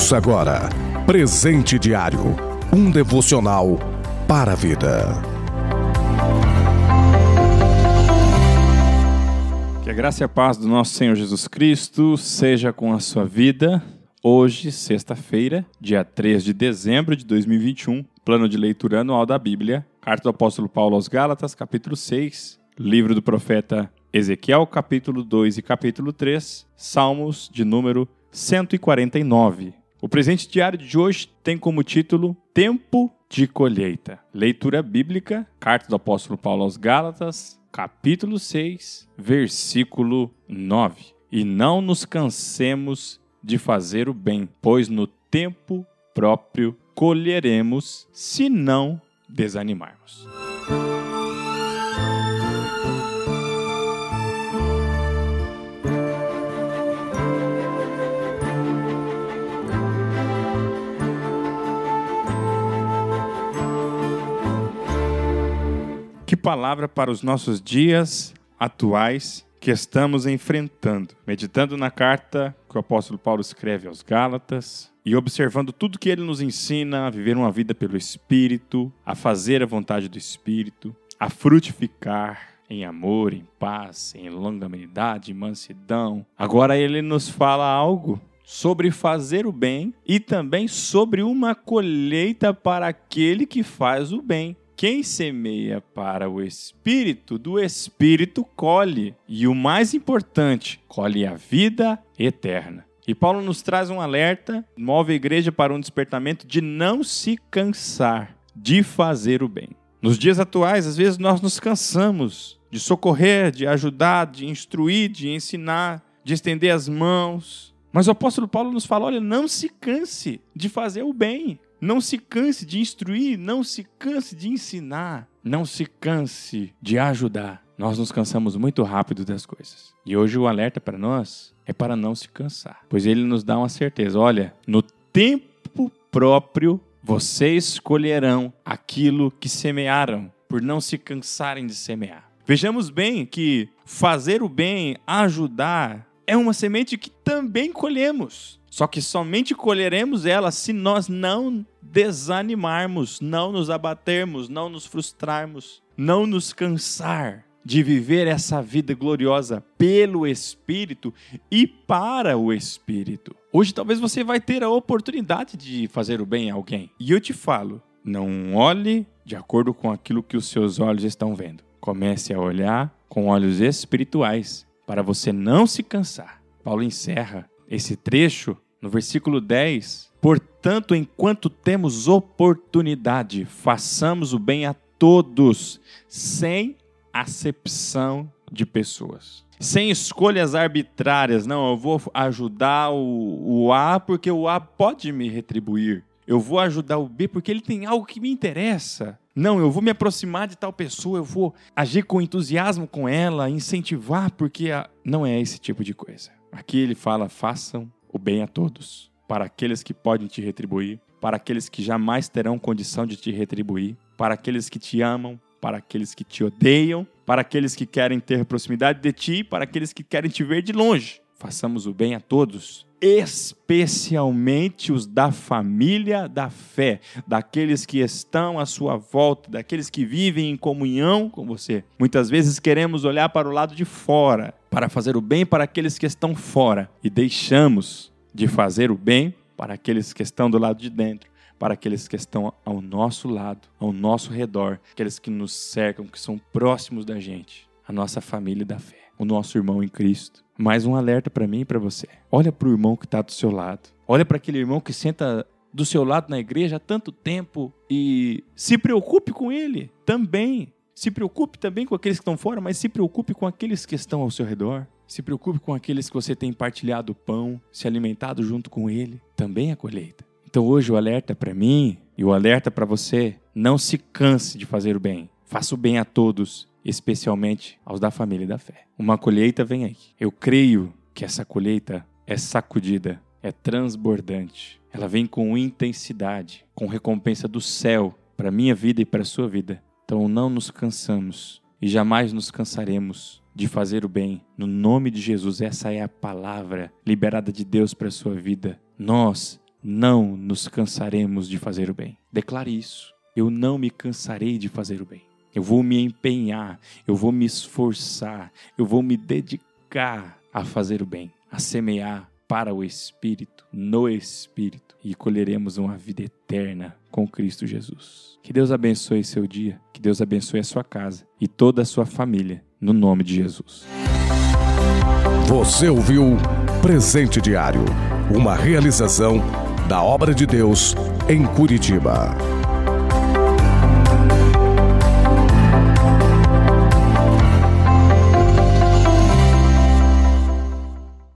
Ouça agora Presente Diário um devocional para a vida. Que a graça e a paz do nosso Senhor Jesus Cristo seja com a sua vida. Hoje, sexta-feira, dia 3 de dezembro de 2021, plano de leitura anual da Bíblia, carta do apóstolo Paulo aos Gálatas, capítulo 6, livro do profeta Ezequiel, capítulo 2 e capítulo 3, Salmos de número 149. O presente diário de hoje tem como título Tempo de Colheita. Leitura bíblica, carta do apóstolo Paulo aos Gálatas, capítulo 6, versículo 9. E não nos cansemos de fazer o bem, pois no tempo próprio colheremos se não desanimarmos. Palavra para os nossos dias atuais que estamos enfrentando. Meditando na carta que o apóstolo Paulo escreve aos Gálatas e observando tudo que ele nos ensina a viver uma vida pelo Espírito, a fazer a vontade do Espírito, a frutificar em amor, em paz, em longanimidade, mansidão. Agora ele nos fala algo sobre fazer o bem e também sobre uma colheita para aquele que faz o bem. Quem semeia para o espírito, do espírito colhe. E o mais importante, colhe a vida eterna. E Paulo nos traz um alerta, move a igreja para um despertamento de não se cansar de fazer o bem. Nos dias atuais, às vezes nós nos cansamos de socorrer, de ajudar, de instruir, de ensinar, de estender as mãos. Mas o apóstolo Paulo nos fala: olha, não se canse de fazer o bem. Não se canse de instruir, não se canse de ensinar, não se canse de ajudar. Nós nos cansamos muito rápido das coisas. E hoje o alerta para nós é para não se cansar, pois ele nos dá uma certeza: olha, no tempo próprio vocês colherão aquilo que semearam, por não se cansarem de semear. Vejamos bem que fazer o bem, ajudar, é uma semente que também colhemos. Só que somente colheremos ela se nós não desanimarmos, não nos abatermos, não nos frustrarmos, não nos cansar de viver essa vida gloriosa pelo Espírito e para o Espírito. Hoje talvez você vai ter a oportunidade de fazer o bem a alguém. E eu te falo, não olhe de acordo com aquilo que os seus olhos estão vendo. Comece a olhar com olhos espirituais para você não se cansar. Paulo encerra esse trecho no versículo 10. Portanto, enquanto temos oportunidade, façamos o bem a todos, sem acepção de pessoas. Sem escolhas arbitrárias, não, eu vou ajudar o, o A porque o A pode me retribuir. Eu vou ajudar o B porque ele tem algo que me interessa. Não, eu vou me aproximar de tal pessoa, eu vou agir com entusiasmo com ela, incentivar, porque a... não é esse tipo de coisa. Aqui ele fala: façam o bem a todos, para aqueles que podem te retribuir, para aqueles que jamais terão condição de te retribuir, para aqueles que te amam, para aqueles que te odeiam, para aqueles que querem ter proximidade de ti, para aqueles que querem te ver de longe. Façamos o bem a todos, especialmente os da família da fé, daqueles que estão à sua volta, daqueles que vivem em comunhão com você. Muitas vezes queremos olhar para o lado de fora, para fazer o bem para aqueles que estão fora, e deixamos de fazer o bem para aqueles que estão do lado de dentro para aqueles que estão ao nosso lado, ao nosso redor, aqueles que nos cercam, que são próximos da gente, a nossa família da fé, o nosso irmão em Cristo. Mais um alerta para mim e para você. Olha para o irmão que está do seu lado. Olha para aquele irmão que senta do seu lado na igreja há tanto tempo e se preocupe com ele também. Se preocupe também com aqueles que estão fora, mas se preocupe com aqueles que estão ao seu redor. Se preocupe com aqueles que você tem partilhado o pão, se alimentado junto com ele. Também a colheita. Então hoje o alerta para mim e o alerta para você: não se canse de fazer o bem. Faça o bem a todos, especialmente aos da família da fé. Uma colheita vem aí. Eu creio que essa colheita é sacudida, é transbordante. Ela vem com intensidade, com recompensa do céu para minha vida e para sua vida. Então não nos cansamos e jamais nos cansaremos de fazer o bem. No nome de Jesus, essa é a palavra liberada de Deus para a sua vida. Nós não nos cansaremos de fazer o bem. Declare isso. Eu não me cansarei de fazer o bem. Eu vou me empenhar, eu vou me esforçar, eu vou me dedicar a fazer o bem, a semear para o Espírito, no Espírito, e colheremos uma vida eterna com Cristo Jesus. Que Deus abençoe seu dia, que Deus abençoe a sua casa e toda a sua família, no nome de Jesus. Você ouviu Presente Diário, uma realização da obra de Deus em Curitiba.